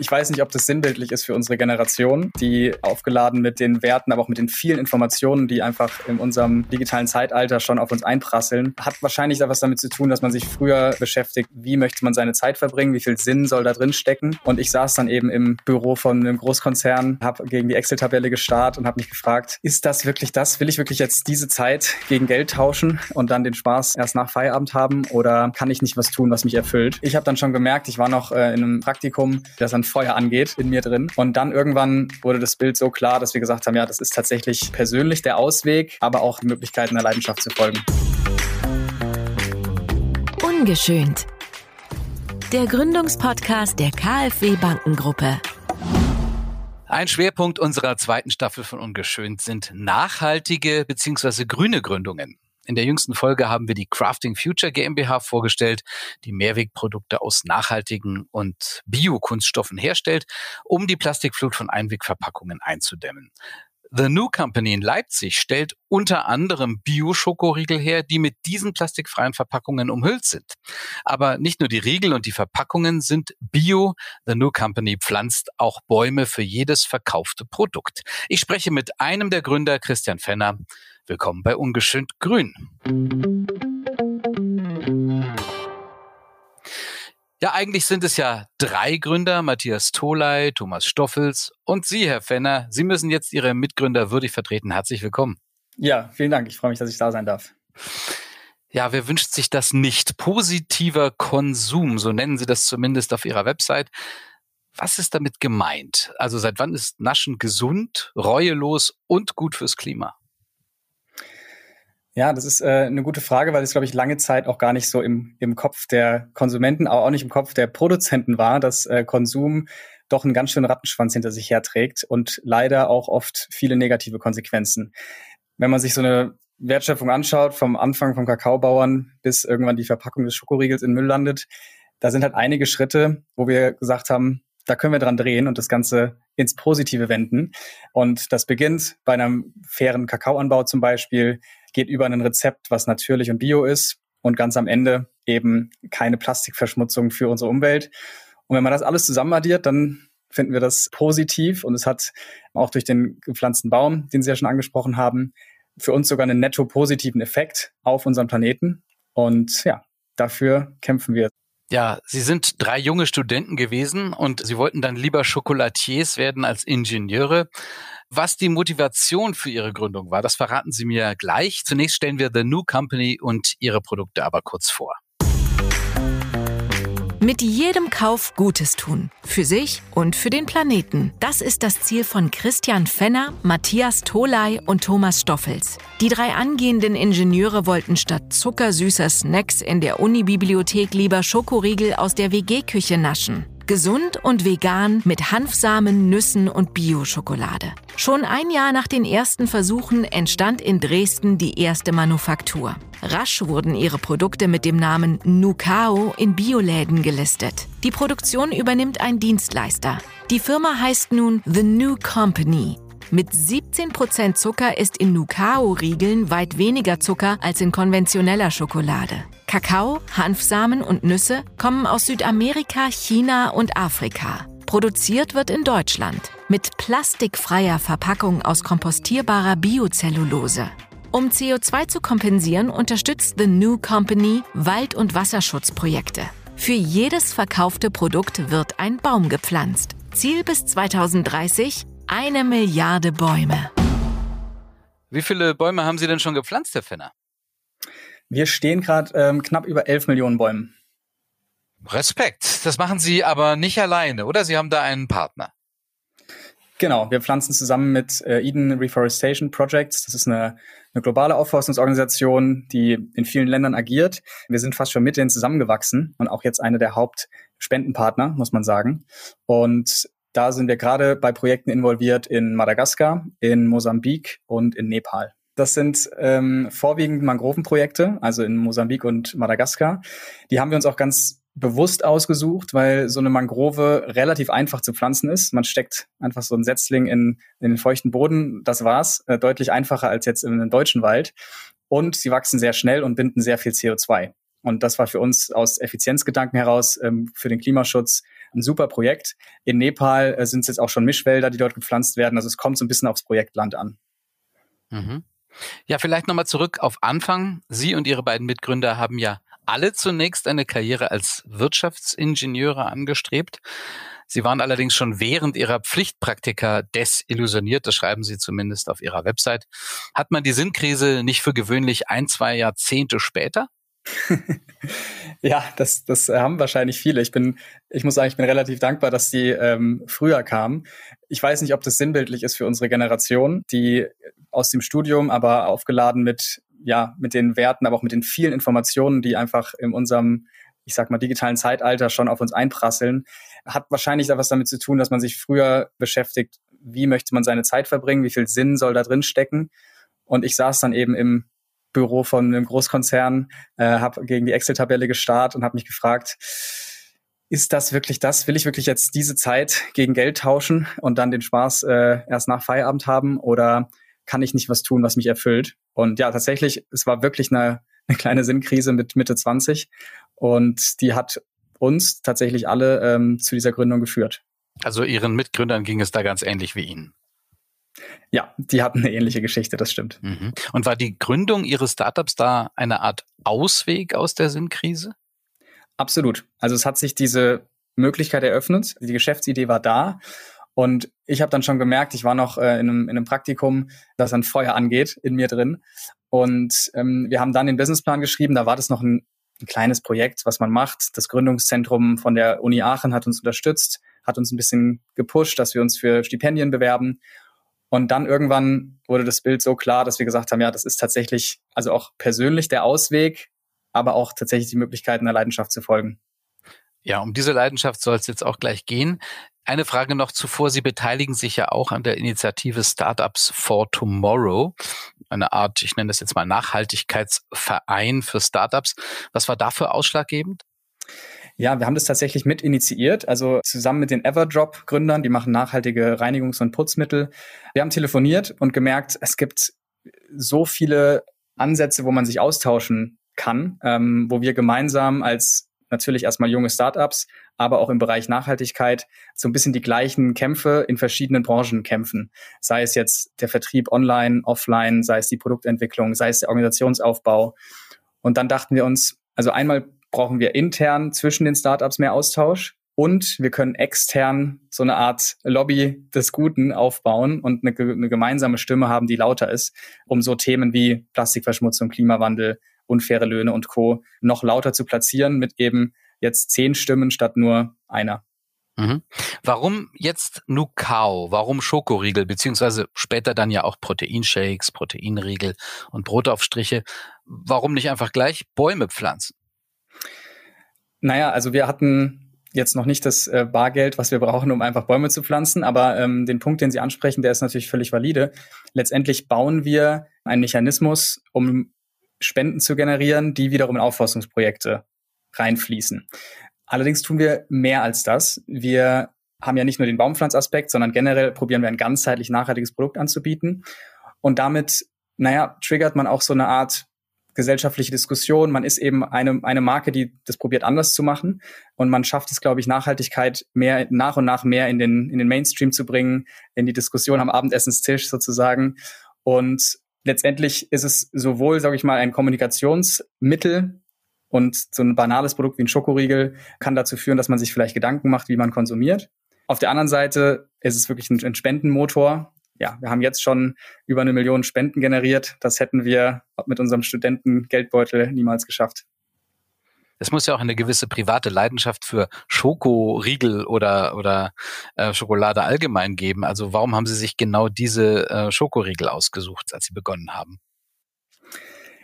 Ich weiß nicht, ob das sinnbildlich ist für unsere Generation, die aufgeladen mit den Werten, aber auch mit den vielen Informationen, die einfach in unserem digitalen Zeitalter schon auf uns einprasseln, hat wahrscheinlich etwas damit zu tun, dass man sich früher beschäftigt, wie möchte man seine Zeit verbringen, wie viel Sinn soll da drin stecken. Und ich saß dann eben im Büro von einem Großkonzern, habe gegen die Excel-Tabelle gestarrt und habe mich gefragt, ist das wirklich das? Will ich wirklich jetzt diese Zeit gegen Geld tauschen und dann den Spaß erst nach Feierabend haben oder kann ich nicht was tun, was mich erfüllt? Ich habe dann schon gemerkt, ich war noch äh, in einem Praktikum, das dann Feuer angeht in mir drin. Und dann irgendwann wurde das Bild so klar, dass wir gesagt haben, ja, das ist tatsächlich persönlich der Ausweg, aber auch die Möglichkeit, einer Leidenschaft zu folgen. Ungeschönt. Der Gründungspodcast der KfW Bankengruppe. Ein Schwerpunkt unserer zweiten Staffel von Ungeschönt sind nachhaltige bzw. grüne Gründungen. In der jüngsten Folge haben wir die Crafting Future GmbH vorgestellt, die Mehrwegprodukte aus nachhaltigen und Biokunststoffen herstellt, um die Plastikflut von Einwegverpackungen einzudämmen. The New Company in Leipzig stellt unter anderem Bio-Schokoriegel her, die mit diesen plastikfreien Verpackungen umhüllt sind. Aber nicht nur die Riegel und die Verpackungen sind Bio. The New Company pflanzt auch Bäume für jedes verkaufte Produkt. Ich spreche mit einem der Gründer, Christian Fenner. Willkommen bei Ungeschönt Grün. Ja, eigentlich sind es ja drei Gründer, Matthias Toley, Thomas Stoffels und Sie, Herr Fenner. Sie müssen jetzt Ihre Mitgründer würdig vertreten. Herzlich willkommen. Ja, vielen Dank. Ich freue mich, dass ich da sein darf. Ja, wer wünscht sich das nicht? Positiver Konsum, so nennen Sie das zumindest auf Ihrer Website. Was ist damit gemeint? Also seit wann ist Naschen gesund, reuelos und gut fürs Klima? Ja, das ist äh, eine gute Frage, weil es, glaube ich, lange Zeit auch gar nicht so im, im Kopf der Konsumenten, aber auch nicht im Kopf der Produzenten war, dass äh, Konsum doch einen ganz schönen Rattenschwanz hinter sich herträgt und leider auch oft viele negative Konsequenzen. Wenn man sich so eine Wertschöpfung anschaut, vom Anfang vom Kakaobauern bis irgendwann die Verpackung des Schokoriegels in Müll landet, da sind halt einige Schritte, wo wir gesagt haben, da können wir dran drehen und das Ganze ins Positive wenden. Und das beginnt bei einem fairen Kakaoanbau zum Beispiel, geht über ein Rezept, was natürlich und bio ist und ganz am Ende eben keine Plastikverschmutzung für unsere Umwelt. Und wenn man das alles zusammen addiert, dann finden wir das positiv und es hat auch durch den gepflanzten Baum, den Sie ja schon angesprochen haben, für uns sogar einen netto positiven Effekt auf unseren Planeten. Und ja, dafür kämpfen wir. Ja, Sie sind drei junge Studenten gewesen und Sie wollten dann lieber Chocolatiers werden als Ingenieure. Was die Motivation für Ihre Gründung war, das verraten Sie mir gleich. Zunächst stellen wir The New Company und Ihre Produkte aber kurz vor. Mit jedem Kauf Gutes tun. Für sich und für den Planeten. Das ist das Ziel von Christian Fenner, Matthias Toley und Thomas Stoffels. Die drei angehenden Ingenieure wollten statt zuckersüßer Snacks in der Unibibliothek lieber Schokoriegel aus der WG-Küche naschen. Gesund und vegan mit Hanfsamen, Nüssen und Bio-Schokolade. Schon ein Jahr nach den ersten Versuchen entstand in Dresden die erste Manufaktur. Rasch wurden ihre Produkte mit dem Namen Nukao in Bioläden gelistet. Die Produktion übernimmt ein Dienstleister. Die Firma heißt nun The New Company mit 17% Zucker ist in Nukao-Riegeln weit weniger Zucker als in konventioneller Schokolade. Kakao, Hanfsamen und Nüsse kommen aus Südamerika, China und Afrika. Produziert wird in Deutschland mit plastikfreier Verpackung aus kompostierbarer Biocellulose. Um CO2 zu kompensieren, unterstützt The New Company Wald- und Wasserschutzprojekte. Für jedes verkaufte Produkt wird ein Baum gepflanzt. Ziel bis 2030 eine Milliarde Bäume. Wie viele Bäume haben Sie denn schon gepflanzt, Herr Fenner? Wir stehen gerade ähm, knapp über 11 Millionen Bäumen. Respekt. Das machen Sie aber nicht alleine, oder? Sie haben da einen Partner. Genau, wir pflanzen zusammen mit äh, Eden Reforestation Projects. Das ist eine, eine globale Aufforstungsorganisation, die in vielen Ländern agiert. Wir sind fast schon mit denen zusammengewachsen und auch jetzt eine der Hauptspendenpartner, muss man sagen. Und da sind wir gerade bei Projekten involviert in Madagaskar, in Mosambik und in Nepal. Das sind ähm, vorwiegend Mangrovenprojekte, also in Mosambik und Madagaskar. Die haben wir uns auch ganz bewusst ausgesucht, weil so eine Mangrove relativ einfach zu pflanzen ist. Man steckt einfach so ein Setzling in, in den feuchten Boden, das war's. Äh, deutlich einfacher als jetzt in einem deutschen Wald. Und sie wachsen sehr schnell und binden sehr viel CO2. Und das war für uns aus Effizienzgedanken heraus ähm, für den Klimaschutz ein super Projekt. In Nepal äh, sind es jetzt auch schon Mischwälder, die dort gepflanzt werden. Also es kommt so ein bisschen aufs Projektland an. Mhm. Ja, vielleicht nochmal zurück auf Anfang. Sie und Ihre beiden Mitgründer haben ja alle zunächst eine Karriere als Wirtschaftsingenieure angestrebt. Sie waren allerdings schon während ihrer Pflichtpraktika desillusioniert, das schreiben Sie zumindest auf Ihrer Website. Hat man die Sinnkrise nicht für gewöhnlich ein, zwei Jahrzehnte später? ja, das, das haben wahrscheinlich viele. Ich bin, ich muss sagen, ich bin relativ dankbar, dass die ähm, früher kamen. Ich weiß nicht, ob das sinnbildlich ist für unsere Generation, die aus dem Studium, aber aufgeladen mit, ja, mit den Werten, aber auch mit den vielen Informationen, die einfach in unserem, ich sag mal, digitalen Zeitalter schon auf uns einprasseln, hat wahrscheinlich da was damit zu tun, dass man sich früher beschäftigt, wie möchte man seine Zeit verbringen, wie viel Sinn soll da drin stecken. Und ich saß dann eben im Büro von einem Großkonzern, äh, habe gegen die Excel-Tabelle gestarrt und habe mich gefragt, ist das wirklich das? Will ich wirklich jetzt diese Zeit gegen Geld tauschen und dann den Spaß äh, erst nach Feierabend haben? Oder kann ich nicht was tun, was mich erfüllt? Und ja, tatsächlich, es war wirklich eine, eine kleine Sinnkrise mit Mitte 20 und die hat uns tatsächlich alle ähm, zu dieser Gründung geführt. Also Ihren Mitgründern ging es da ganz ähnlich wie Ihnen. Ja, die hatten eine ähnliche Geschichte, das stimmt. Mhm. Und war die Gründung Ihres Startups da eine Art Ausweg aus der Sinnkrise? Absolut. Also es hat sich diese Möglichkeit eröffnet, die Geschäftsidee war da und ich habe dann schon gemerkt, ich war noch äh, in, einem, in einem Praktikum, das ein Feuer angeht in mir drin. Und ähm, wir haben dann den Businessplan geschrieben, da war das noch ein, ein kleines Projekt, was man macht. Das Gründungszentrum von der Uni Aachen hat uns unterstützt, hat uns ein bisschen gepusht, dass wir uns für Stipendien bewerben. Und dann irgendwann wurde das Bild so klar, dass wir gesagt haben, ja, das ist tatsächlich also auch persönlich der Ausweg, aber auch tatsächlich die Möglichkeit, einer Leidenschaft zu folgen. Ja, um diese Leidenschaft soll es jetzt auch gleich gehen. Eine Frage noch zuvor. Sie beteiligen sich ja auch an der Initiative Startups for Tomorrow. Eine Art, ich nenne das jetzt mal Nachhaltigkeitsverein für Startups. Was war dafür ausschlaggebend? Ja, wir haben das tatsächlich mit initiiert, also zusammen mit den Everdrop-Gründern, die machen nachhaltige Reinigungs- und Putzmittel. Wir haben telefoniert und gemerkt, es gibt so viele Ansätze, wo man sich austauschen kann, ähm, wo wir gemeinsam als natürlich erstmal junge Startups, aber auch im Bereich Nachhaltigkeit so ein bisschen die gleichen Kämpfe in verschiedenen Branchen kämpfen. Sei es jetzt der Vertrieb online, offline, sei es die Produktentwicklung, sei es der Organisationsaufbau. Und dann dachten wir uns, also einmal brauchen wir intern zwischen den Startups mehr Austausch und wir können extern so eine Art Lobby des Guten aufbauen und eine, eine, gemeinsame Stimme haben, die lauter ist, um so Themen wie Plastikverschmutzung, Klimawandel, unfaire Löhne und Co. noch lauter zu platzieren mit eben jetzt zehn Stimmen statt nur einer. Mhm. Warum jetzt Nukao? Warum Schokoriegel? Beziehungsweise später dann ja auch Proteinshakes, Proteinriegel und Brotaufstriche. Warum nicht einfach gleich Bäume pflanzen? Naja, also wir hatten jetzt noch nicht das äh, Bargeld, was wir brauchen, um einfach Bäume zu pflanzen. Aber ähm, den Punkt, den Sie ansprechen, der ist natürlich völlig valide. Letztendlich bauen wir einen Mechanismus, um Spenden zu generieren, die wiederum in Aufforstungsprojekte reinfließen. Allerdings tun wir mehr als das. Wir haben ja nicht nur den Baumpflanzaspekt, sondern generell probieren wir ein ganzheitlich nachhaltiges Produkt anzubieten. Und damit, naja, triggert man auch so eine Art gesellschaftliche Diskussion. Man ist eben eine, eine Marke, die das probiert anders zu machen. Und man schafft es, glaube ich, Nachhaltigkeit mehr, nach und nach mehr in den, in den Mainstream zu bringen, in die Diskussion am Abendessenstisch sozusagen. Und letztendlich ist es sowohl, sage ich mal, ein Kommunikationsmittel und so ein banales Produkt wie ein Schokoriegel kann dazu führen, dass man sich vielleicht Gedanken macht, wie man konsumiert. Auf der anderen Seite ist es wirklich ein Spendenmotor, ja, wir haben jetzt schon über eine Million Spenden generiert. Das hätten wir mit unserem Studentengeldbeutel niemals geschafft. Es muss ja auch eine gewisse private Leidenschaft für Schokoriegel oder, oder äh, Schokolade allgemein geben. Also warum haben Sie sich genau diese äh, Schokoriegel ausgesucht, als Sie begonnen haben?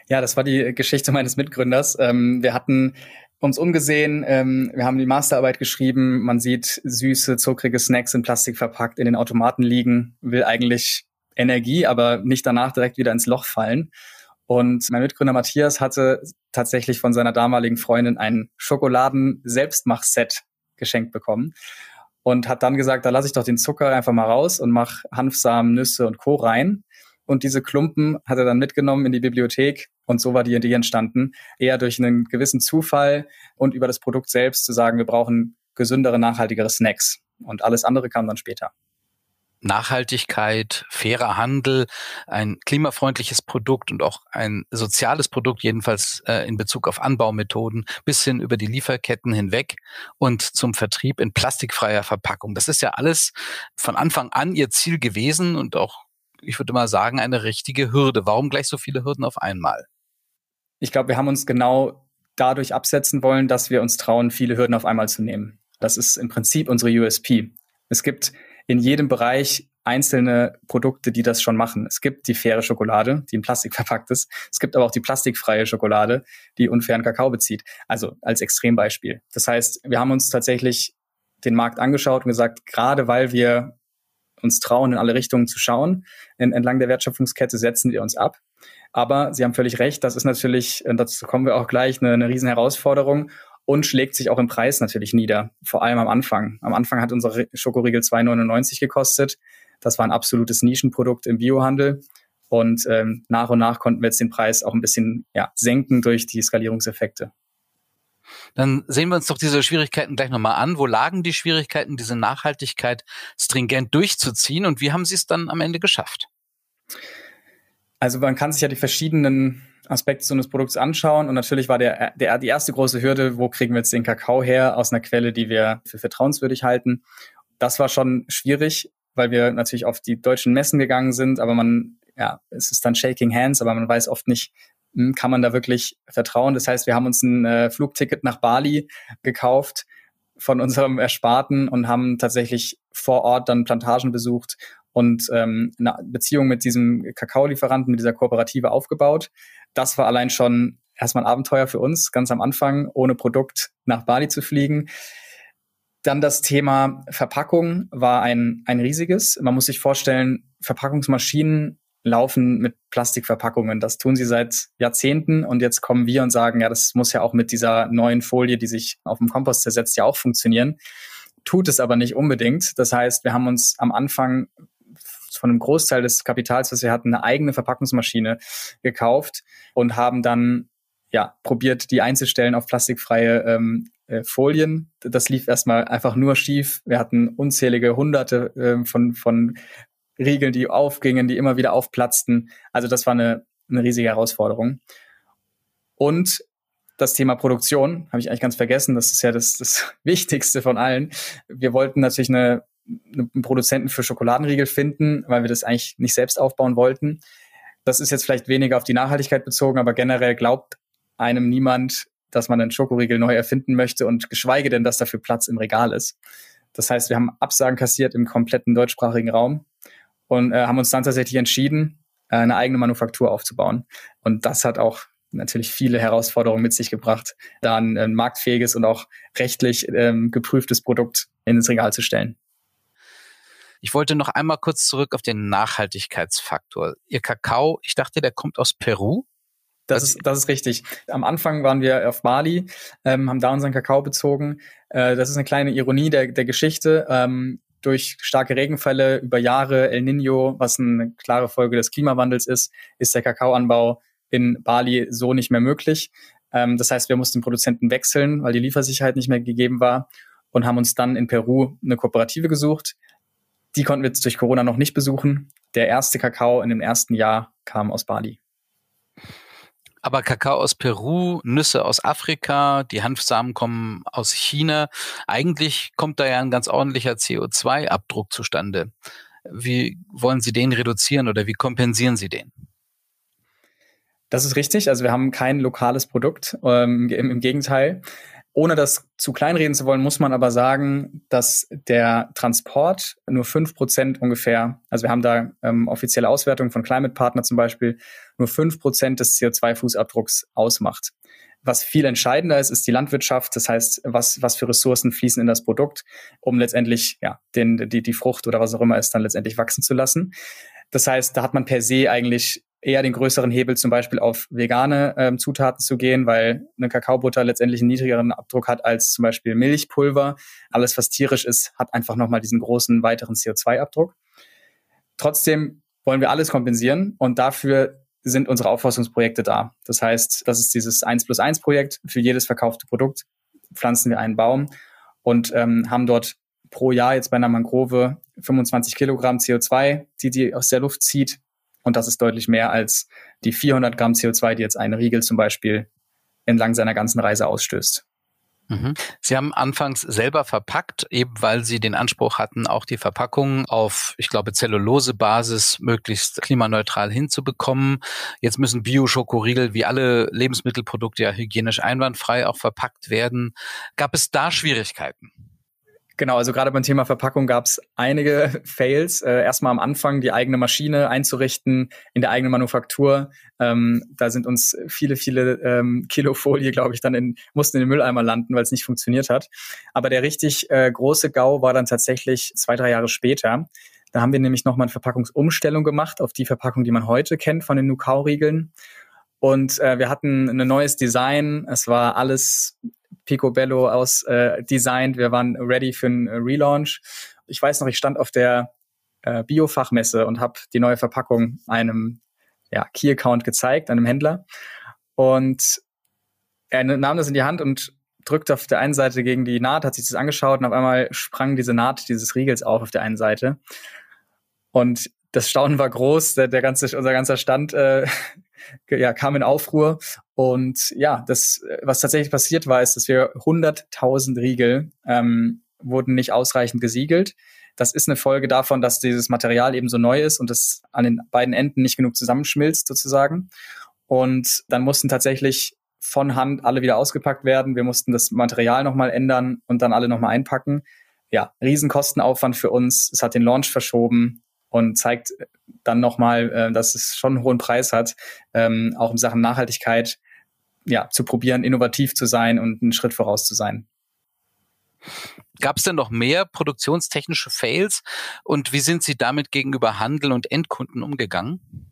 Ja, das war die Geschichte meines Mitgründers. Ähm, wir hatten uns umgesehen, ähm, wir haben die Masterarbeit geschrieben, man sieht süße, zuckrige Snacks in Plastik verpackt in den Automaten liegen, will eigentlich Energie, aber nicht danach direkt wieder ins Loch fallen. Und mein Mitgründer Matthias hatte tatsächlich von seiner damaligen Freundin ein Schokoladen-Selbstmach-Set geschenkt bekommen und hat dann gesagt, da lasse ich doch den Zucker einfach mal raus und mach Hanfsamen, Nüsse und Co. rein. Und diese Klumpen hat er dann mitgenommen in die Bibliothek und so war die Idee entstanden, eher durch einen gewissen Zufall und über das Produkt selbst zu sagen, wir brauchen gesündere, nachhaltigere Snacks. Und alles andere kam dann später. Nachhaltigkeit, fairer Handel, ein klimafreundliches Produkt und auch ein soziales Produkt, jedenfalls äh, in Bezug auf Anbaumethoden, bis hin über die Lieferketten hinweg und zum Vertrieb in plastikfreier Verpackung. Das ist ja alles von Anfang an Ihr Ziel gewesen und auch, ich würde mal sagen, eine richtige Hürde. Warum gleich so viele Hürden auf einmal? Ich glaube, wir haben uns genau dadurch absetzen wollen, dass wir uns trauen, viele Hürden auf einmal zu nehmen. Das ist im Prinzip unsere USP. Es gibt in jedem Bereich einzelne Produkte, die das schon machen. Es gibt die faire Schokolade, die in Plastik verpackt ist. Es gibt aber auch die plastikfreie Schokolade, die unfairen Kakao bezieht. Also als Extrembeispiel. Das heißt, wir haben uns tatsächlich den Markt angeschaut und gesagt, gerade weil wir uns trauen, in alle Richtungen zu schauen, entlang der Wertschöpfungskette setzen wir uns ab. Aber Sie haben völlig recht, das ist natürlich, dazu kommen wir auch gleich, eine, eine riesen Herausforderung und schlägt sich auch im Preis natürlich nieder, vor allem am Anfang. Am Anfang hat unser Schokoriegel 2,99 gekostet. Das war ein absolutes Nischenprodukt im Biohandel. Und ähm, nach und nach konnten wir jetzt den Preis auch ein bisschen ja, senken durch die Skalierungseffekte. Dann sehen wir uns doch diese Schwierigkeiten gleich nochmal an. Wo lagen die Schwierigkeiten, diese Nachhaltigkeit stringent durchzuziehen und wie haben Sie es dann am Ende geschafft? Also man kann sich ja die verschiedenen Aspekte so eines Produkts anschauen und natürlich war der, der, die erste große Hürde, wo kriegen wir jetzt den Kakao her aus einer Quelle, die wir für vertrauenswürdig halten. Das war schon schwierig, weil wir natürlich auf die deutschen Messen gegangen sind, aber man, ja, es ist dann Shaking Hands, aber man weiß oft nicht, hm, kann man da wirklich vertrauen. Das heißt, wir haben uns ein äh, Flugticket nach Bali gekauft von unserem Ersparten und haben tatsächlich vor Ort dann Plantagen besucht und ähm, eine Beziehung mit diesem Kakaolieferanten, mit dieser Kooperative aufgebaut. Das war allein schon erstmal ein Abenteuer für uns, ganz am Anfang, ohne Produkt nach Bali zu fliegen. Dann das Thema Verpackung war ein, ein riesiges. Man muss sich vorstellen, Verpackungsmaschinen laufen mit Plastikverpackungen. Das tun sie seit Jahrzehnten und jetzt kommen wir und sagen, ja, das muss ja auch mit dieser neuen Folie, die sich auf dem Kompost zersetzt, ja auch funktionieren. Tut es aber nicht unbedingt. Das heißt, wir haben uns am Anfang von einem Großteil des Kapitals, was wir hatten, eine eigene Verpackungsmaschine gekauft und haben dann ja probiert, die einzustellen auf plastikfreie ähm, äh, Folien. Das lief erstmal einfach nur schief. Wir hatten unzählige Hunderte äh, von, von Riegeln, die aufgingen, die immer wieder aufplatzten. Also das war eine, eine riesige Herausforderung. Und das Thema Produktion habe ich eigentlich ganz vergessen. Das ist ja das, das Wichtigste von allen. Wir wollten natürlich eine einen Produzenten für Schokoladenriegel finden, weil wir das eigentlich nicht selbst aufbauen wollten. Das ist jetzt vielleicht weniger auf die Nachhaltigkeit bezogen, aber generell glaubt einem niemand, dass man einen Schokoriegel neu erfinden möchte und geschweige denn, dass dafür Platz im Regal ist. Das heißt, wir haben Absagen kassiert im kompletten deutschsprachigen Raum und äh, haben uns dann tatsächlich entschieden, äh, eine eigene Manufaktur aufzubauen. Und das hat auch natürlich viele Herausforderungen mit sich gebracht, da ein, ein marktfähiges und auch rechtlich ähm, geprüftes Produkt ins Regal zu stellen. Ich wollte noch einmal kurz zurück auf den Nachhaltigkeitsfaktor. Ihr Kakao, ich dachte, der kommt aus Peru. Das ist, das ist richtig. Am Anfang waren wir auf Bali, ähm, haben da unseren Kakao bezogen. Äh, das ist eine kleine Ironie der, der Geschichte. Ähm, durch starke Regenfälle über Jahre, El Nino, was eine klare Folge des Klimawandels ist, ist der Kakaoanbau in Bali so nicht mehr möglich. Ähm, das heißt, wir mussten Produzenten wechseln, weil die Liefersicherheit nicht mehr gegeben war und haben uns dann in Peru eine Kooperative gesucht, die konnten wir jetzt durch Corona noch nicht besuchen. Der erste Kakao in dem ersten Jahr kam aus Bali. Aber Kakao aus Peru, Nüsse aus Afrika, die Hanfsamen kommen aus China. Eigentlich kommt da ja ein ganz ordentlicher CO2-Abdruck zustande. Wie wollen Sie den reduzieren oder wie kompensieren Sie den? Das ist richtig. Also wir haben kein lokales Produkt. Ähm, im, Im Gegenteil. Ohne das zu kleinreden zu wollen, muss man aber sagen, dass der Transport nur fünf Prozent ungefähr, also wir haben da ähm, offizielle Auswertungen von Climate Partner zum Beispiel, nur fünf Prozent des CO2-Fußabdrucks ausmacht. Was viel entscheidender ist, ist die Landwirtschaft. Das heißt, was, was für Ressourcen fließen in das Produkt, um letztendlich ja, den, die, die Frucht oder was auch immer es dann letztendlich wachsen zu lassen. Das heißt, da hat man per se eigentlich eher den größeren Hebel zum Beispiel auf vegane ähm, Zutaten zu gehen, weil eine Kakaobutter letztendlich einen niedrigeren Abdruck hat als zum Beispiel Milchpulver. Alles, was tierisch ist, hat einfach nochmal diesen großen weiteren CO2-Abdruck. Trotzdem wollen wir alles kompensieren und dafür sind unsere Aufforstungsprojekte da. Das heißt, das ist dieses 1 plus 1 Projekt. Für jedes verkaufte Produkt pflanzen wir einen Baum. und ähm, haben dort pro Jahr jetzt bei einer Mangrove 25 Kilogramm CO2, die die aus der Luft zieht. Und das ist deutlich mehr als die 400 Gramm CO2, die jetzt ein Riegel zum Beispiel entlang seiner ganzen Reise ausstößt. Mhm. Sie haben anfangs selber verpackt, eben weil Sie den Anspruch hatten, auch die Verpackung auf, ich glaube, Zellulosebasis möglichst klimaneutral hinzubekommen. Jetzt müssen Bio-Schokoriegel wie alle Lebensmittelprodukte ja hygienisch einwandfrei auch verpackt werden. Gab es da Schwierigkeiten? Genau, also gerade beim Thema Verpackung gab es einige Fails. Äh, erstmal am Anfang die eigene Maschine einzurichten in der eigenen Manufaktur. Ähm, da sind uns viele, viele ähm, Kilo Folie, glaube ich, dann in, mussten in den Mülleimer landen, weil es nicht funktioniert hat. Aber der richtig äh, große GAU war dann tatsächlich zwei, drei Jahre später. Da haben wir nämlich nochmal eine Verpackungsumstellung gemacht auf die Verpackung, die man heute kennt von den Nukau-Riegeln. Und äh, wir hatten ein neues Design. Es war alles Picobello aus äh, designt. Wir waren ready für einen äh, Relaunch. Ich weiß noch, ich stand auf der äh, Biofachmesse und habe die neue Verpackung einem ja, Key-Account gezeigt, einem Händler. Und er nahm das in die Hand und drückte auf der einen Seite gegen die Naht, hat sich das angeschaut und auf einmal sprang diese Naht dieses Riegels auf auf der einen Seite. Und das Staunen war groß, der, der ganze, unser ganzer Stand äh, ja, kam in Aufruhr. Und ja, das, was tatsächlich passiert war, ist, dass wir 100.000 Riegel ähm, wurden nicht ausreichend gesiegelt. Das ist eine Folge davon, dass dieses Material eben so neu ist und es an den beiden Enden nicht genug zusammenschmilzt sozusagen. Und dann mussten tatsächlich von Hand alle wieder ausgepackt werden. Wir mussten das Material nochmal ändern und dann alle nochmal einpacken. Ja, Riesenkostenaufwand für uns. Es hat den Launch verschoben und zeigt dann nochmal, äh, dass es schon einen hohen Preis hat, ähm, auch in Sachen Nachhaltigkeit ja, zu probieren, innovativ zu sein und einen Schritt voraus zu sein. Gab es denn noch mehr produktionstechnische Fails und wie sind Sie damit gegenüber Handel und Endkunden umgegangen?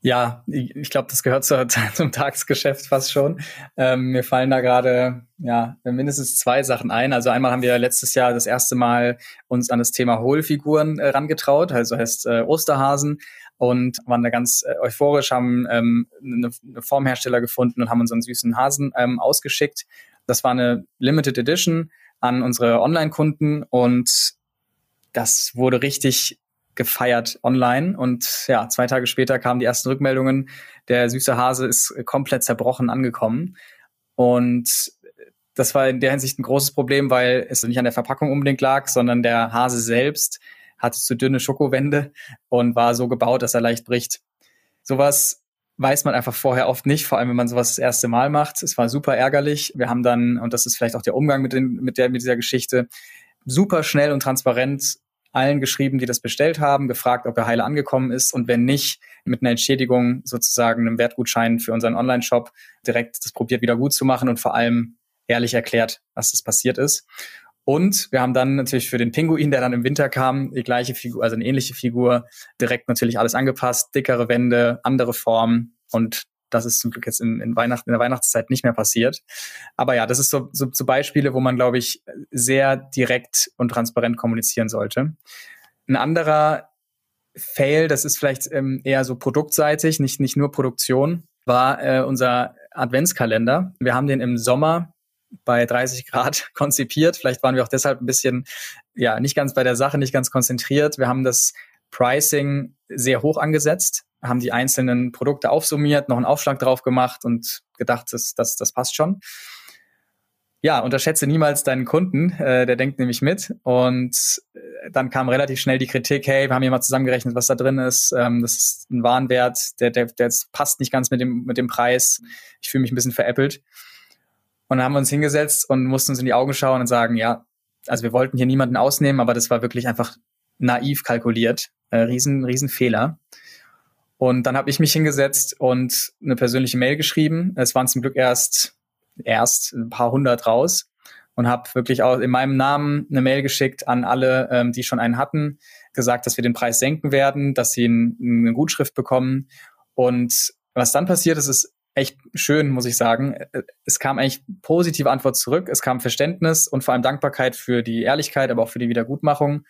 Ja, ich glaube, das gehört zur, zum Tagesgeschäft fast schon. Ähm, mir fallen da gerade ja mindestens zwei Sachen ein. Also einmal haben wir letztes Jahr das erste Mal uns an das Thema Hohlfiguren äh, rangetraut, also heißt äh, Osterhasen und waren da ganz äh, euphorisch, haben ähm, eine, eine Formhersteller gefunden und haben unseren süßen Hasen ähm, ausgeschickt. Das war eine Limited Edition an unsere Online-Kunden und das wurde richtig gefeiert online. Und ja, zwei Tage später kamen die ersten Rückmeldungen. Der süße Hase ist komplett zerbrochen angekommen. Und das war in der Hinsicht ein großes Problem, weil es nicht an der Verpackung unbedingt lag, sondern der Hase selbst hatte zu dünne Schokowände und war so gebaut, dass er leicht bricht. Sowas weiß man einfach vorher oft nicht, vor allem wenn man sowas das erste Mal macht. Es war super ärgerlich. Wir haben dann, und das ist vielleicht auch der Umgang mit, den, mit, der, mit dieser Geschichte, super schnell und transparent allen geschrieben, die das bestellt haben, gefragt, ob er heile angekommen ist und wenn nicht, mit einer Entschädigung sozusagen einem Wertgutschein für unseren Online-Shop direkt das probiert wieder gut zu machen und vor allem ehrlich erklärt, was das passiert ist. Und wir haben dann natürlich für den Pinguin, der dann im Winter kam, die gleiche Figur, also eine ähnliche Figur, direkt natürlich alles angepasst, dickere Wände, andere Formen und das ist zum Glück jetzt in, in Weihnachten, in der Weihnachtszeit nicht mehr passiert. Aber ja, das ist so, so, so Beispiele, wo man, glaube ich, sehr direkt und transparent kommunizieren sollte. Ein anderer Fail, das ist vielleicht ähm, eher so produktseitig, nicht, nicht nur Produktion, war äh, unser Adventskalender. Wir haben den im Sommer bei 30 Grad konzipiert. Vielleicht waren wir auch deshalb ein bisschen, ja, nicht ganz bei der Sache, nicht ganz konzentriert. Wir haben das Pricing sehr hoch angesetzt haben die einzelnen Produkte aufsummiert, noch einen Aufschlag drauf gemacht und gedacht, das, das, das passt schon. Ja, unterschätze niemals deinen Kunden, äh, der denkt nämlich mit. Und äh, dann kam relativ schnell die Kritik, hey, wir haben hier mal zusammengerechnet, was da drin ist. Ähm, das ist ein Warenwert, der, der, der passt nicht ganz mit dem, mit dem Preis. Ich fühle mich ein bisschen veräppelt. Und dann haben wir uns hingesetzt und mussten uns in die Augen schauen und sagen, ja, also wir wollten hier niemanden ausnehmen, aber das war wirklich einfach naiv kalkuliert. Äh, riesen, riesen Fehler. Und dann habe ich mich hingesetzt und eine persönliche Mail geschrieben. Es waren zum Glück erst erst ein paar hundert raus und habe wirklich auch in meinem Namen eine Mail geschickt an alle, ähm, die schon einen hatten, gesagt, dass wir den Preis senken werden, dass sie ein, eine Gutschrift bekommen. Und was dann passiert ist, ist echt schön, muss ich sagen. Es kam eigentlich positive Antwort zurück. Es kam Verständnis und vor allem Dankbarkeit für die Ehrlichkeit, aber auch für die Wiedergutmachung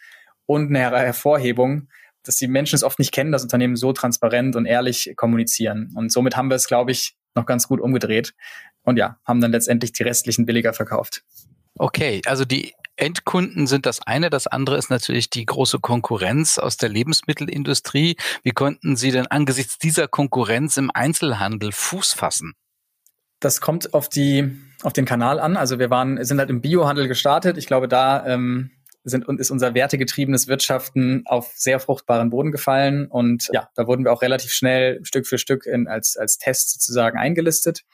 und eine Her Hervorhebung dass die Menschen es oft nicht kennen, dass Unternehmen so transparent und ehrlich kommunizieren. Und somit haben wir es, glaube ich, noch ganz gut umgedreht. Und ja, haben dann letztendlich die restlichen billiger verkauft. Okay, also die Endkunden sind das eine. Das andere ist natürlich die große Konkurrenz aus der Lebensmittelindustrie. Wie konnten Sie denn angesichts dieser Konkurrenz im Einzelhandel Fuß fassen? Das kommt auf die auf den Kanal an. Also wir waren sind halt im Biohandel gestartet. Ich glaube, da ähm, sind und ist unser wertegetriebenes Wirtschaften auf sehr fruchtbaren Boden gefallen und ja, da wurden wir auch relativ schnell Stück für Stück in, als als Test sozusagen eingelistet.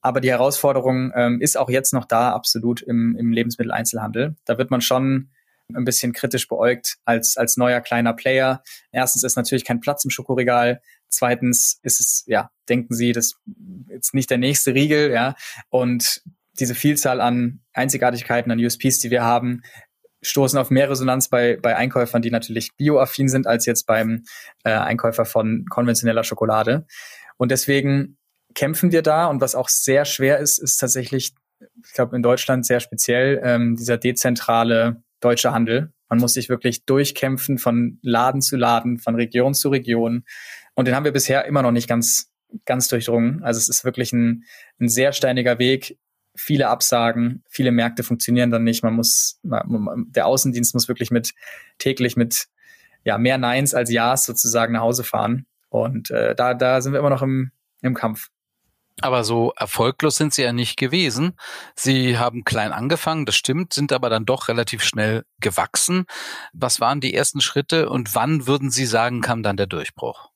Aber die Herausforderung ähm, ist auch jetzt noch da, absolut im, im Lebensmitteleinzelhandel. Da wird man schon ein bisschen kritisch beäugt als, als neuer kleiner Player. Erstens ist natürlich kein Platz im Schokoregal. Zweitens ist es, ja, denken Sie, das ist nicht der nächste Riegel, ja. Und diese Vielzahl an Einzigartigkeiten, an USPs, die wir haben, stoßen auf mehr Resonanz bei, bei Einkäufern, die natürlich bioaffin sind, als jetzt beim äh, Einkäufer von konventioneller Schokolade. Und deswegen kämpfen wir da. Und was auch sehr schwer ist, ist tatsächlich, ich glaube in Deutschland sehr speziell, ähm, dieser dezentrale deutsche Handel. Man muss sich wirklich durchkämpfen von Laden zu Laden, von Region zu Region. Und den haben wir bisher immer noch nicht ganz, ganz durchdrungen. Also es ist wirklich ein, ein sehr steiniger Weg. Viele Absagen, viele Märkte funktionieren dann nicht. Man muss, man, der Außendienst muss wirklich mit täglich mit ja mehr Neins als Ja's sozusagen nach Hause fahren. Und äh, da, da sind wir immer noch im, im Kampf. Aber so erfolglos sind sie ja nicht gewesen. Sie haben klein angefangen, das stimmt, sind aber dann doch relativ schnell gewachsen. Was waren die ersten Schritte und wann würden Sie sagen, kam dann der Durchbruch?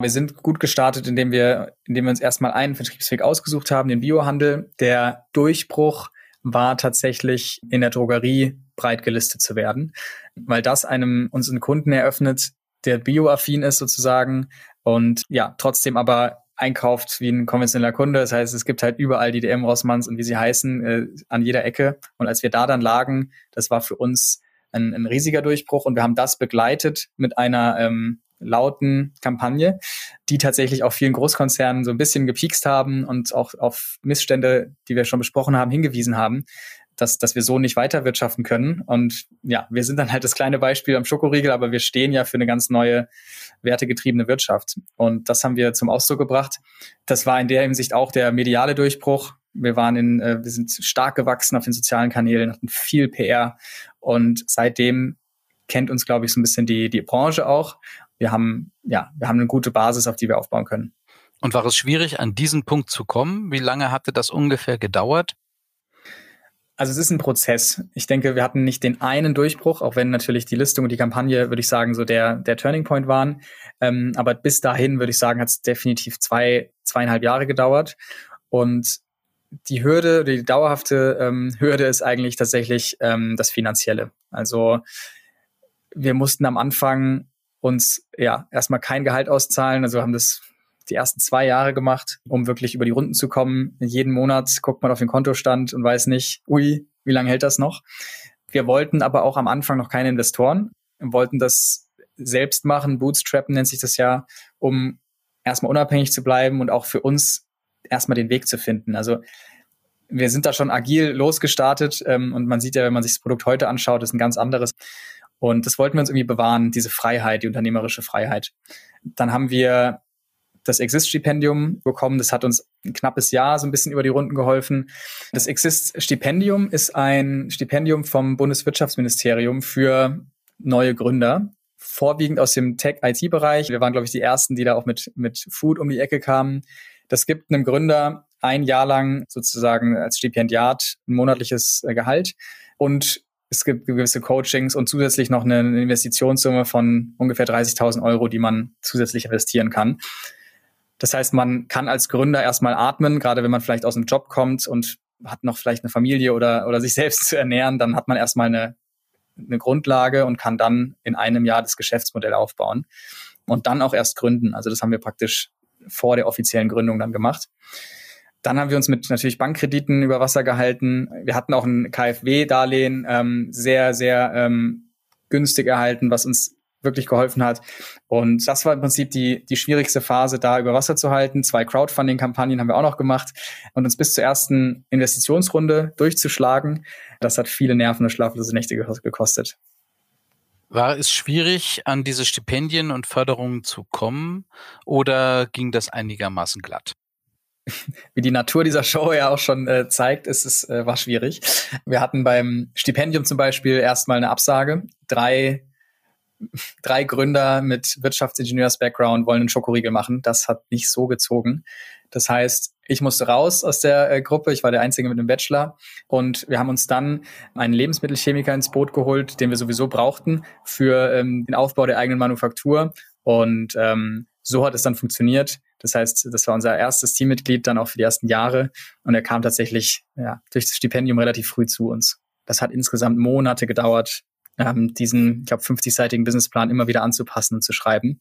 Wir sind gut gestartet, indem wir, indem wir uns erstmal einen Vertriebsweg ausgesucht haben, den Biohandel. Der Durchbruch war tatsächlich in der Drogerie breit gelistet zu werden, weil das einem unseren Kunden eröffnet, der bioaffin ist sozusagen und ja, trotzdem aber einkauft wie ein konventioneller Kunde. Das heißt, es gibt halt überall die DM Rossmanns und wie sie heißen, äh, an jeder Ecke. Und als wir da dann lagen, das war für uns ein, ein riesiger Durchbruch und wir haben das begleitet mit einer ähm, lauten Kampagne, die tatsächlich auch vielen Großkonzernen so ein bisschen gepiekst haben und auch auf Missstände, die wir schon besprochen haben, hingewiesen haben dass, dass wir so nicht weiterwirtschaften können. Und ja, wir sind dann halt das kleine Beispiel am Schokoriegel, aber wir stehen ja für eine ganz neue wertegetriebene Wirtschaft. Und das haben wir zum Ausdruck gebracht. Das war in der Hinsicht auch der mediale Durchbruch. Wir waren in, äh, wir sind stark gewachsen auf den sozialen Kanälen, hatten viel PR und seitdem kennt uns, glaube ich, so ein bisschen die, die Branche auch. Wir haben, ja, wir haben eine gute Basis, auf die wir aufbauen können. Und war es schwierig, an diesen Punkt zu kommen? Wie lange hatte das ungefähr gedauert? Also es ist ein Prozess. Ich denke, wir hatten nicht den einen Durchbruch, auch wenn natürlich die Listung und die Kampagne, würde ich sagen, so der, der Turning Point waren. Ähm, aber bis dahin, würde ich sagen, hat es definitiv zwei, zweieinhalb Jahre gedauert. Und die Hürde, die dauerhafte ähm, Hürde ist eigentlich tatsächlich ähm, das Finanzielle. Also wir mussten am Anfang uns ja erstmal kein Gehalt auszahlen. Also haben das die ersten zwei Jahre gemacht, um wirklich über die Runden zu kommen. Jeden Monat guckt man auf den Kontostand und weiß nicht, ui, wie lange hält das noch? Wir wollten aber auch am Anfang noch keine Investoren, wollten das selbst machen, Bootstrappen nennt sich das ja, um erstmal unabhängig zu bleiben und auch für uns erstmal den Weg zu finden. Also wir sind da schon agil losgestartet ähm, und man sieht ja, wenn man sich das Produkt heute anschaut, ist ein ganz anderes. Und das wollten wir uns irgendwie bewahren, diese Freiheit, die unternehmerische Freiheit. Dann haben wir das Exist-Stipendium bekommen. Das hat uns ein knappes Jahr so ein bisschen über die Runden geholfen. Das Exist-Stipendium ist ein Stipendium vom Bundeswirtschaftsministerium für neue Gründer, vorwiegend aus dem Tech-IT-Bereich. Wir waren, glaube ich, die ersten, die da auch mit, mit Food um die Ecke kamen. Das gibt einem Gründer ein Jahr lang sozusagen als Stipendiat ein monatliches äh, Gehalt und es gibt gewisse Coachings und zusätzlich noch eine Investitionssumme von ungefähr 30.000 Euro, die man zusätzlich investieren kann. Das heißt, man kann als Gründer erstmal atmen, gerade wenn man vielleicht aus dem Job kommt und hat noch vielleicht eine Familie oder, oder sich selbst zu ernähren, dann hat man erstmal eine, eine Grundlage und kann dann in einem Jahr das Geschäftsmodell aufbauen und dann auch erst gründen. Also das haben wir praktisch vor der offiziellen Gründung dann gemacht. Dann haben wir uns mit natürlich Bankkrediten über Wasser gehalten. Wir hatten auch ein KfW-Darlehen ähm, sehr, sehr ähm, günstig erhalten, was uns wirklich geholfen hat. Und das war im Prinzip die, die schwierigste Phase, da über Wasser zu halten. Zwei Crowdfunding-Kampagnen haben wir auch noch gemacht und uns bis zur ersten Investitionsrunde durchzuschlagen. Das hat viele Nerven und schlaflose Nächte gekostet. War es schwierig, an diese Stipendien und Förderungen zu kommen oder ging das einigermaßen glatt? wie die Natur dieser Show ja auch schon äh, zeigt, ist es äh, war schwierig. Wir hatten beim Stipendium zum Beispiel erstmal eine Absage. Drei drei Gründer mit Wirtschaftsingenieurs-Background wollen einen Schokoriegel machen. Das hat nicht so gezogen. Das heißt, ich musste raus aus der äh, Gruppe. Ich war der Einzige mit einem Bachelor. Und wir haben uns dann einen Lebensmittelchemiker ins Boot geholt, den wir sowieso brauchten für ähm, den Aufbau der eigenen Manufaktur. Und ähm, so hat es dann funktioniert. Das heißt, das war unser erstes Teammitglied dann auch für die ersten Jahre. Und er kam tatsächlich ja, durch das Stipendium relativ früh zu uns. Das hat insgesamt Monate gedauert, ähm, diesen, ich glaube, 50-seitigen Businessplan immer wieder anzupassen und zu schreiben.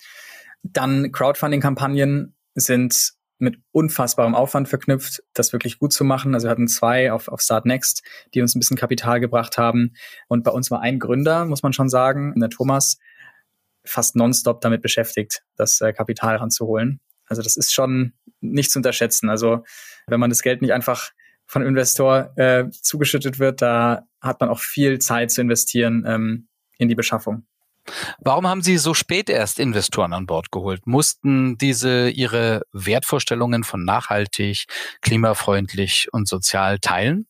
Dann Crowdfunding-Kampagnen sind mit unfassbarem Aufwand verknüpft, das wirklich gut zu machen. Also wir hatten zwei auf, auf Start Next, die uns ein bisschen Kapital gebracht haben. Und bei uns war ein Gründer, muss man schon sagen, der Thomas, fast nonstop damit beschäftigt, das äh, Kapital ranzuholen. Also das ist schon nicht zu unterschätzen. Also wenn man das Geld nicht einfach von Investor äh, zugeschüttet wird, da hat man auch viel Zeit zu investieren ähm, in die Beschaffung. Warum haben Sie so spät erst Investoren an Bord geholt? Mussten diese Ihre Wertvorstellungen von nachhaltig, klimafreundlich und sozial teilen?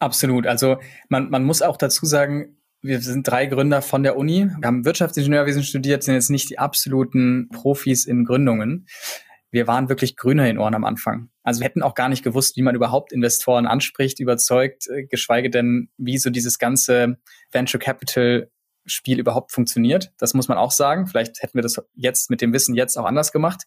Absolut. Also man, man muss auch dazu sagen, wir sind drei Gründer von der Uni, wir haben Wirtschaftsingenieurwesen studiert, sind jetzt nicht die absoluten Profis in Gründungen wir waren wirklich grüner in Ohren am Anfang. Also wir hätten auch gar nicht gewusst, wie man überhaupt Investoren anspricht, überzeugt, äh, geschweige denn, wie so dieses ganze Venture Capital Spiel überhaupt funktioniert. Das muss man auch sagen. Vielleicht hätten wir das jetzt mit dem Wissen jetzt auch anders gemacht.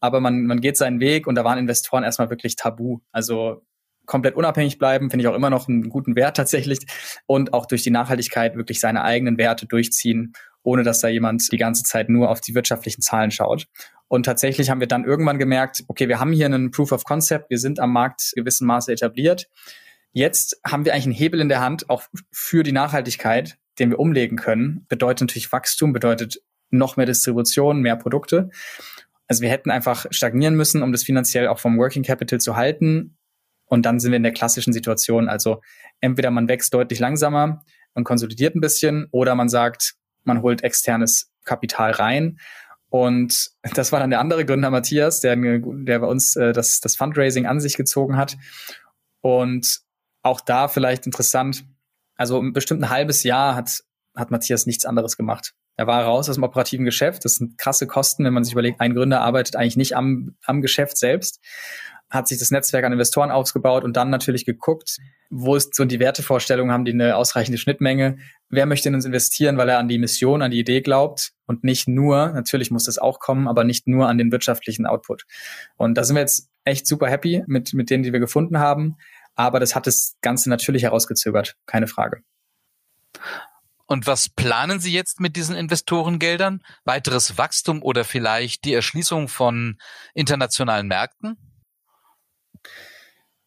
Aber man, man geht seinen Weg und da waren Investoren erstmal wirklich tabu. Also komplett unabhängig bleiben, finde ich auch immer noch einen guten Wert tatsächlich. Und auch durch die Nachhaltigkeit wirklich seine eigenen Werte durchziehen, ohne dass da jemand die ganze Zeit nur auf die wirtschaftlichen Zahlen schaut. Und tatsächlich haben wir dann irgendwann gemerkt, okay, wir haben hier einen Proof of Concept, wir sind am Markt gewissen Maße etabliert. Jetzt haben wir eigentlich einen Hebel in der Hand, auch für die Nachhaltigkeit, den wir umlegen können. Bedeutet natürlich Wachstum, bedeutet noch mehr Distribution, mehr Produkte. Also wir hätten einfach stagnieren müssen, um das finanziell auch vom Working Capital zu halten. Und dann sind wir in der klassischen Situation. Also entweder man wächst deutlich langsamer und konsolidiert ein bisschen oder man sagt, man holt externes Kapital rein. Und das war dann der andere Gründer, Matthias, der, der bei uns äh, das, das Fundraising an sich gezogen hat. Und auch da vielleicht interessant, also bestimmt ein halbes Jahr hat, hat Matthias nichts anderes gemacht. Er war raus aus dem operativen Geschäft. Das sind krasse Kosten, wenn man sich überlegt, ein Gründer arbeitet eigentlich nicht am, am Geschäft selbst hat sich das Netzwerk an Investoren aufgebaut und dann natürlich geguckt, wo ist so die Wertevorstellungen, haben die eine ausreichende Schnittmenge, wer möchte in uns investieren, weil er an die Mission, an die Idee glaubt und nicht nur, natürlich muss das auch kommen, aber nicht nur an den wirtschaftlichen Output. Und da sind wir jetzt echt super happy mit, mit denen, die wir gefunden haben, aber das hat das Ganze natürlich herausgezögert, keine Frage. Und was planen Sie jetzt mit diesen Investorengeldern? Weiteres Wachstum oder vielleicht die Erschließung von internationalen Märkten?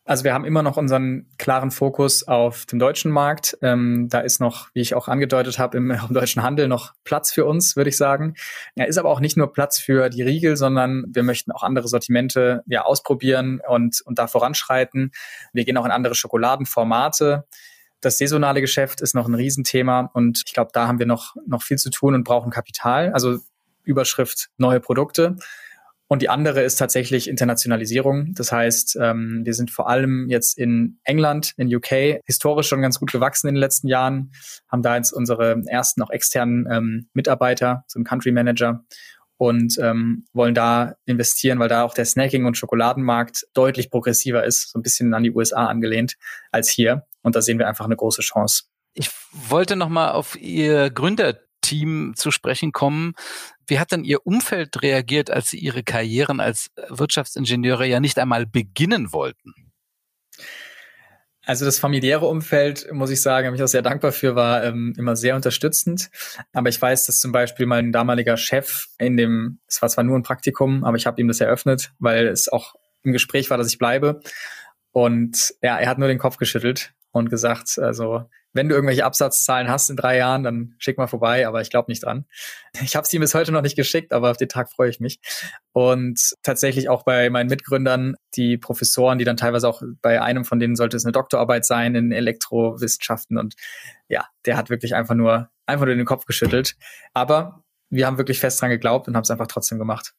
Also wir haben immer noch unseren klaren Fokus auf dem deutschen Markt. Ähm, da ist noch, wie ich auch angedeutet habe, im, im, deutschen Handel noch Platz für uns, würde ich sagen. Er ist aber auch nicht nur Platz für die Riegel, sondern wir möchten auch andere Sortimente ja ausprobieren und, und da voranschreiten. Wir gehen auch in andere Schokoladenformate. Das saisonale Geschäft ist noch ein Riesenthema und ich glaube, da haben wir noch, noch viel zu tun und brauchen Kapital. Also Überschrift neue Produkte. Und die andere ist tatsächlich Internationalisierung. Das heißt, ähm, wir sind vor allem jetzt in England, in UK, historisch schon ganz gut gewachsen in den letzten Jahren, haben da jetzt unsere ersten auch externen ähm, Mitarbeiter zum Country Manager und ähm, wollen da investieren, weil da auch der Snacking- und Schokoladenmarkt deutlich progressiver ist, so ein bisschen an die USA angelehnt als hier. Und da sehen wir einfach eine große Chance. Ich wollte noch mal auf Ihr Gründer Team zu sprechen kommen. Wie hat denn Ihr Umfeld reagiert, als Sie Ihre Karrieren als Wirtschaftsingenieure ja nicht einmal beginnen wollten? Also das familiäre Umfeld, muss ich sagen, bin ich auch sehr dankbar für, war ähm, immer sehr unterstützend. Aber ich weiß, dass zum Beispiel mein damaliger Chef in dem, es war zwar nur ein Praktikum, aber ich habe ihm das eröffnet, weil es auch im Gespräch war, dass ich bleibe. Und ja, er hat nur den Kopf geschüttelt und gesagt, also wenn du irgendwelche Absatzzahlen hast in drei Jahren, dann schick mal vorbei, aber ich glaube nicht dran. Ich habe sie bis heute noch nicht geschickt, aber auf den Tag freue ich mich. Und tatsächlich auch bei meinen Mitgründern, die Professoren, die dann teilweise auch bei einem von denen sollte es eine Doktorarbeit sein in Elektrowissenschaften und ja, der hat wirklich einfach nur einfach nur den Kopf geschüttelt. Aber wir haben wirklich fest dran geglaubt und haben es einfach trotzdem gemacht.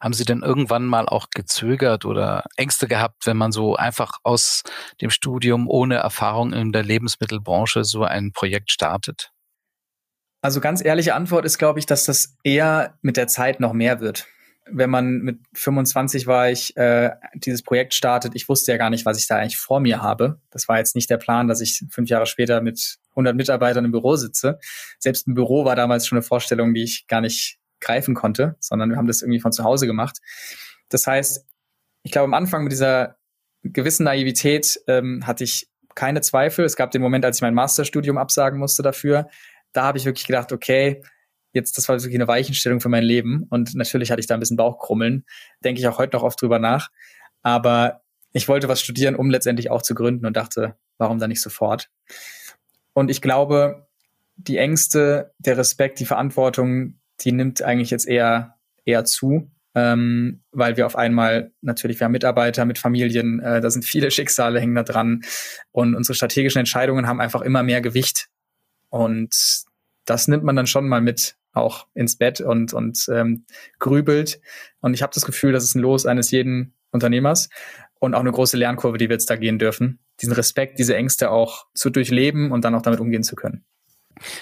Haben Sie denn irgendwann mal auch gezögert oder Ängste gehabt, wenn man so einfach aus dem Studium ohne Erfahrung in der Lebensmittelbranche so ein Projekt startet? Also ganz ehrliche Antwort ist, glaube ich, dass das eher mit der Zeit noch mehr wird. Wenn man mit 25 war, ich äh, dieses Projekt startet, ich wusste ja gar nicht, was ich da eigentlich vor mir habe. Das war jetzt nicht der Plan, dass ich fünf Jahre später mit 100 Mitarbeitern im Büro sitze. Selbst ein Büro war damals schon eine Vorstellung, die ich gar nicht greifen konnte, sondern wir haben das irgendwie von zu Hause gemacht. Das heißt, ich glaube, am Anfang mit dieser gewissen Naivität ähm, hatte ich keine Zweifel. Es gab den Moment, als ich mein Masterstudium absagen musste dafür. Da habe ich wirklich gedacht, okay, jetzt, das war wirklich eine Weichenstellung für mein Leben. Und natürlich hatte ich da ein bisschen Bauchkrummeln. Denke ich auch heute noch oft drüber nach. Aber ich wollte was studieren, um letztendlich auch zu gründen und dachte, warum dann nicht sofort? Und ich glaube, die Ängste, der Respekt, die Verantwortung, die nimmt eigentlich jetzt eher, eher zu, ähm, weil wir auf einmal natürlich, wir haben Mitarbeiter mit Familien, äh, da sind viele Schicksale hängen da dran. Und unsere strategischen Entscheidungen haben einfach immer mehr Gewicht. Und das nimmt man dann schon mal mit auch ins Bett und und ähm, grübelt. Und ich habe das Gefühl, das ist ein Los eines jeden Unternehmers und auch eine große Lernkurve, die wir jetzt da gehen dürfen, diesen Respekt, diese Ängste auch zu durchleben und dann auch damit umgehen zu können.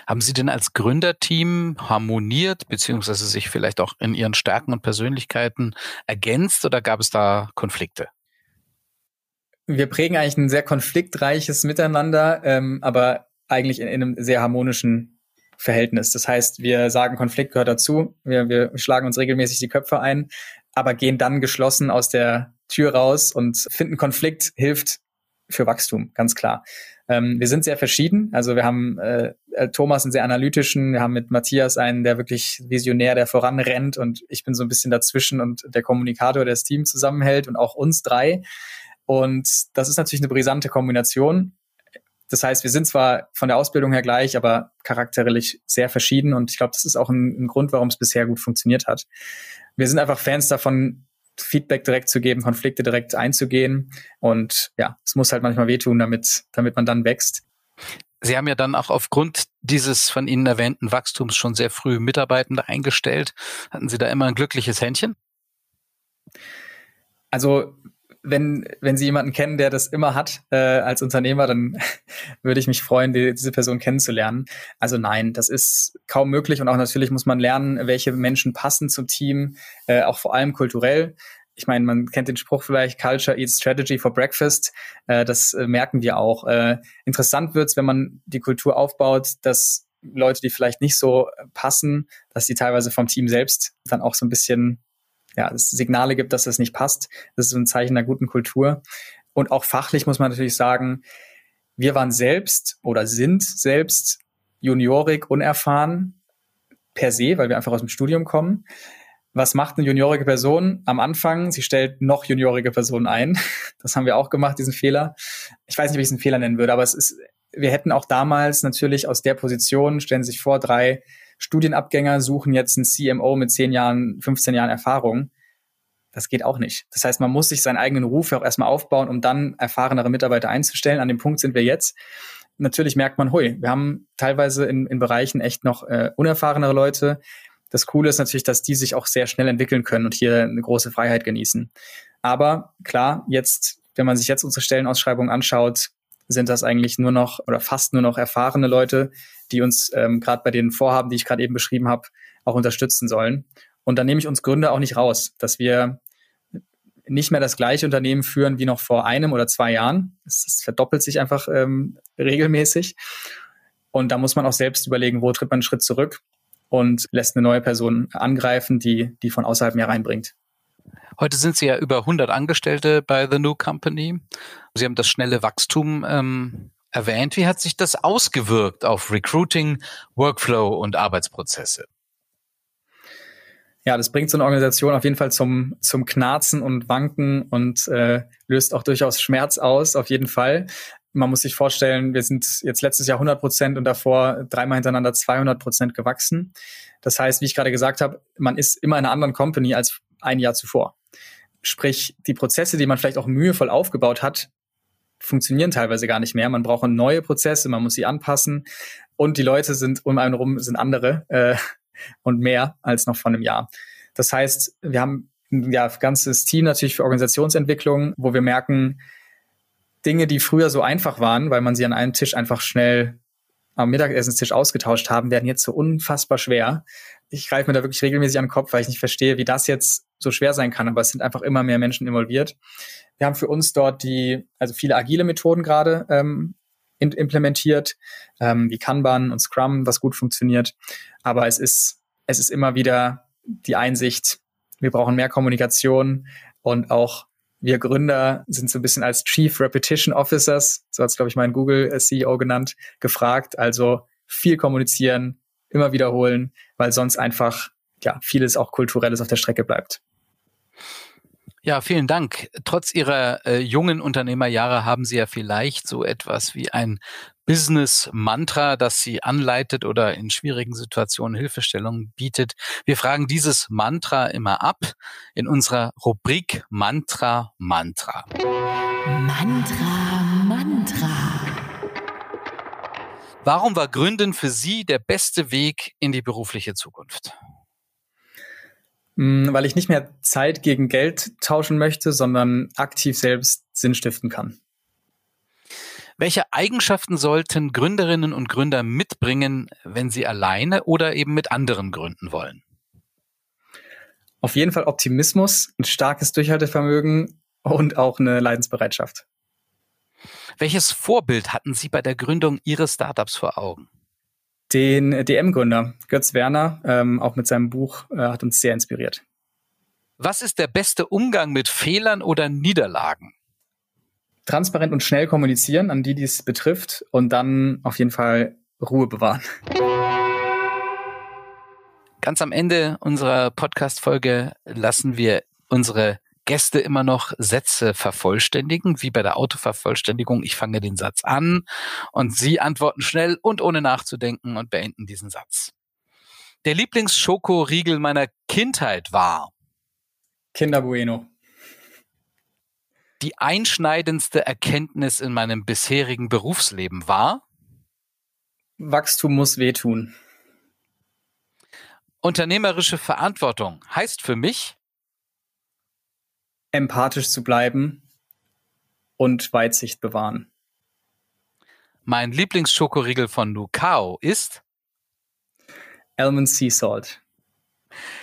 Haben Sie denn als Gründerteam harmoniert, beziehungsweise sich vielleicht auch in Ihren Stärken und Persönlichkeiten ergänzt oder gab es da Konflikte? Wir prägen eigentlich ein sehr konfliktreiches Miteinander, ähm, aber eigentlich in, in einem sehr harmonischen Verhältnis. Das heißt, wir sagen, Konflikt gehört dazu. Wir, wir schlagen uns regelmäßig die Köpfe ein, aber gehen dann geschlossen aus der Tür raus und finden Konflikt hilft für Wachstum, ganz klar. Ähm, wir sind sehr verschieden. Also wir haben äh, äh, Thomas einen sehr analytischen, wir haben mit Matthias einen, der wirklich visionär, der voranrennt und ich bin so ein bisschen dazwischen und der Kommunikator, der das Team zusammenhält und auch uns drei. Und das ist natürlich eine brisante Kombination. Das heißt, wir sind zwar von der Ausbildung her gleich, aber charakterlich sehr verschieden und ich glaube, das ist auch ein, ein Grund, warum es bisher gut funktioniert hat. Wir sind einfach Fans davon, Feedback direkt zu geben, Konflikte direkt einzugehen. Und ja, es muss halt manchmal wehtun, damit, damit man dann wächst. Sie haben ja dann auch aufgrund dieses von Ihnen erwähnten Wachstums schon sehr früh Mitarbeitende eingestellt. Hatten Sie da immer ein glückliches Händchen? Also wenn, wenn Sie jemanden kennen, der das immer hat äh, als Unternehmer, dann würde ich mich freuen, die, diese Person kennenzulernen. Also nein, das ist kaum möglich und auch natürlich muss man lernen, welche Menschen passen zum Team, äh, auch vor allem kulturell. Ich meine, man kennt den Spruch vielleicht, Culture eats Strategy for Breakfast. Äh, das äh, merken wir auch. Äh, interessant wird's, wenn man die Kultur aufbaut, dass Leute, die vielleicht nicht so passen, dass die teilweise vom Team selbst dann auch so ein bisschen ja, Signale gibt, dass das nicht passt. Das ist ein Zeichen einer guten Kultur. Und auch fachlich muss man natürlich sagen, wir waren selbst oder sind selbst juniorig, unerfahren per se, weil wir einfach aus dem Studium kommen. Was macht eine juniorige Person am Anfang? Sie stellt noch juniorige Personen ein. Das haben wir auch gemacht, diesen Fehler. Ich weiß nicht, ob ich es einen Fehler nennen würde, aber es ist, wir hätten auch damals natürlich aus der Position, stellen Sie sich vor, drei Studienabgänger suchen jetzt einen CMO mit 10 Jahren, 15 Jahren Erfahrung. Das geht auch nicht. Das heißt, man muss sich seinen eigenen Ruf auch erstmal aufbauen, um dann erfahrenere Mitarbeiter einzustellen. An dem Punkt sind wir jetzt. Natürlich merkt man, hui, wir haben teilweise in, in Bereichen echt noch äh, unerfahrenere Leute. Das Coole ist natürlich, dass die sich auch sehr schnell entwickeln können und hier eine große Freiheit genießen. Aber klar, jetzt, wenn man sich jetzt unsere Stellenausschreibung anschaut, sind das eigentlich nur noch oder fast nur noch erfahrene Leute, die uns ähm, gerade bei den Vorhaben, die ich gerade eben beschrieben habe, auch unterstützen sollen. Und dann nehme ich uns Gründer auch nicht raus, dass wir nicht mehr das gleiche Unternehmen führen wie noch vor einem oder zwei Jahren. Es, es verdoppelt sich einfach ähm, regelmäßig. Und da muss man auch selbst überlegen, wo tritt man einen Schritt zurück und lässt eine neue Person angreifen, die, die von außerhalb mehr reinbringt. Heute sind Sie ja über 100 Angestellte bei The New Company. Sie haben das schnelle Wachstum ähm, erwähnt. Wie hat sich das ausgewirkt auf Recruiting, Workflow und Arbeitsprozesse? Ja, das bringt so eine Organisation auf jeden Fall zum, zum Knarzen und Wanken und äh, löst auch durchaus Schmerz aus, auf jeden Fall. Man muss sich vorstellen, wir sind jetzt letztes Jahr 100 Prozent und davor dreimal hintereinander 200 Prozent gewachsen. Das heißt, wie ich gerade gesagt habe, man ist immer in einer anderen Company als ein Jahr zuvor. Sprich, die Prozesse, die man vielleicht auch mühevoll aufgebaut hat, funktionieren teilweise gar nicht mehr. Man braucht neue Prozesse, man muss sie anpassen und die Leute sind um einen rum sind andere äh, und mehr als noch vor einem Jahr. Das heißt, wir haben ein ja, ganzes Team natürlich für Organisationsentwicklung, wo wir merken, Dinge, die früher so einfach waren, weil man sie an einem Tisch einfach schnell am Mittagessenstisch ausgetauscht haben, werden jetzt so unfassbar schwer. Ich greife mir da wirklich regelmäßig an den Kopf, weil ich nicht verstehe, wie das jetzt so schwer sein kann, aber es sind einfach immer mehr Menschen involviert. Wir haben für uns dort die, also viele agile Methoden gerade ähm, implementiert, ähm, wie Kanban und Scrum, was gut funktioniert. Aber es ist, es ist immer wieder die Einsicht, wir brauchen mehr Kommunikation und auch wir Gründer sind so ein bisschen als Chief Repetition Officers, so hat es, glaube ich, mein Google-CEO genannt, gefragt. Also viel kommunizieren, immer wiederholen, weil sonst einfach ja vieles auch kulturelles auf der Strecke bleibt. Ja, vielen Dank. Trotz Ihrer äh, jungen Unternehmerjahre haben Sie ja vielleicht so etwas wie ein Business-Mantra, das Sie anleitet oder in schwierigen Situationen Hilfestellung bietet. Wir fragen dieses Mantra immer ab in unserer Rubrik Mantra Mantra. Mantra Mantra. Warum war Gründen für Sie der beste Weg in die berufliche Zukunft? Hm, weil ich nicht mehr Zeit gegen Geld tauschen möchte, sondern aktiv selbst Sinn stiften kann. Welche Eigenschaften sollten Gründerinnen und Gründer mitbringen, wenn sie alleine oder eben mit anderen gründen wollen? Auf jeden Fall Optimismus, ein starkes Durchhaltevermögen und auch eine Leidensbereitschaft. Welches Vorbild hatten Sie bei der Gründung Ihres Startups vor Augen? Den DM-Gründer Götz Werner, ähm, auch mit seinem Buch, äh, hat uns sehr inspiriert. Was ist der beste Umgang mit Fehlern oder Niederlagen? Transparent und schnell kommunizieren an die, die es betrifft und dann auf jeden Fall Ruhe bewahren. Ganz am Ende unserer Podcast-Folge lassen wir unsere Gäste immer noch Sätze vervollständigen, wie bei der Autovervollständigung. Ich fange den Satz an und Sie antworten schnell und ohne nachzudenken und beenden diesen Satz. Der Lieblingsschokoriegel meiner Kindheit war Kinder Bueno. Die einschneidendste Erkenntnis in meinem bisherigen Berufsleben war Wachstum muss wehtun. Unternehmerische Verantwortung heißt für mich empathisch zu bleiben und Weitsicht bewahren. Mein Lieblingsschokoriegel von Lucao ist Almond Sea Salt.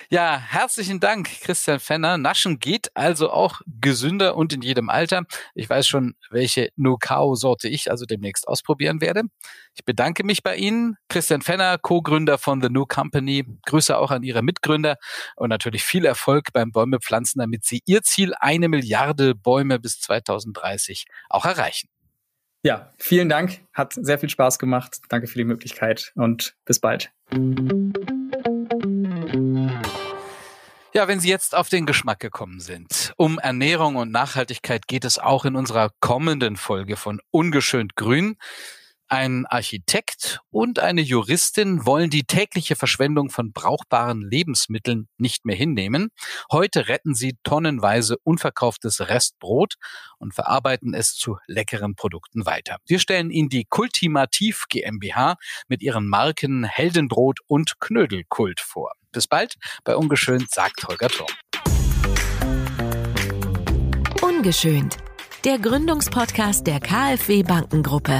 Ja, herzlichen Dank, Christian Fenner. Naschen geht also auch gesünder und in jedem Alter. Ich weiß schon, welche No-Cow-Sorte ich also demnächst ausprobieren werde. Ich bedanke mich bei Ihnen, Christian Fenner, Co-Gründer von The New Company. Grüße auch an Ihre Mitgründer und natürlich viel Erfolg beim Bäume pflanzen, damit Sie Ihr Ziel, eine Milliarde Bäume bis 2030 auch erreichen. Ja, vielen Dank. Hat sehr viel Spaß gemacht. Danke für die Möglichkeit und bis bald. Ja, wenn Sie jetzt auf den Geschmack gekommen sind. Um Ernährung und Nachhaltigkeit geht es auch in unserer kommenden Folge von Ungeschönt Grün. Ein Architekt und eine Juristin wollen die tägliche Verschwendung von brauchbaren Lebensmitteln nicht mehr hinnehmen. Heute retten sie tonnenweise unverkauftes Restbrot und verarbeiten es zu leckeren Produkten weiter. Wir stellen Ihnen die Kultimativ GmbH mit ihren Marken Heldenbrot und Knödelkult vor. Bis bald bei Ungeschönt, sagt Holger Thurm. Ungeschönt, der Gründungspodcast der KfW Bankengruppe.